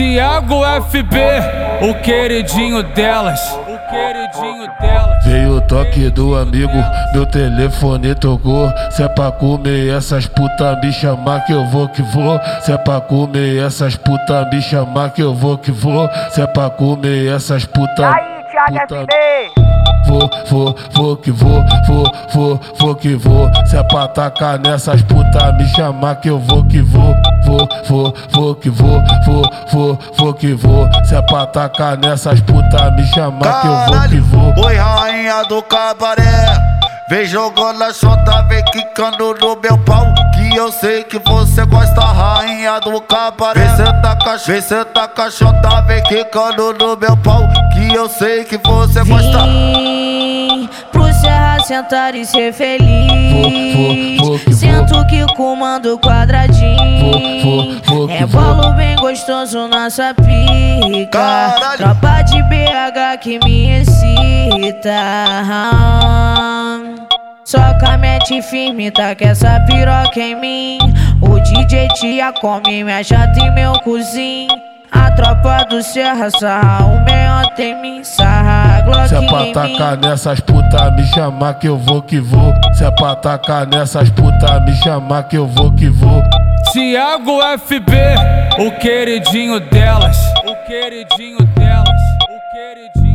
Tiago FB, o queridinho delas. O queridinho delas. Veio o toque do amigo, meu telefone tocou. Se é pra comer essas puta, me chamar que eu vou que vou. Se é pra comer essas puta, me chamar que eu vou que vou. Se é pra comer essas puta. Aí, Thiago puta, FB. Vou, vou, vou que vou, vou, vou, vou que vou. Se é pra tacar nessas puta, me chamar que eu vou que vou. Vou, vou, vou que vou, vou, vou, vou que vou. Se é pra tacar nessas puta, me chamar que eu vou que vou. Oi, rainha do cabaré. Vem jogando a chota, vem quicando no meu pau. Que eu sei que você gosta, rainha do cabaré. Vem senta com a, vem senta com a chota, vem quicando no meu pau. Que eu sei que você gosta. Vim pro Serra sentar e ser feliz. Vou, vou, vou que Sento que comando quadradinho. É bolo bem gostoso na sua pica. Caralho. Tropa de BH que me excita. Soca, mete firme, tá que essa piroca em mim. O DJ tia come minha chata e meu cozinho. A tropa do Serra sarra o meio tem mim, sarra a Glock Se é pra tacar nessas puta, me chamar que eu vou que vou. Se é pra tacar nessas puta, me chamar que eu vou que vou. Tiago FB, o queridinho delas, o queridinho delas, o queridinho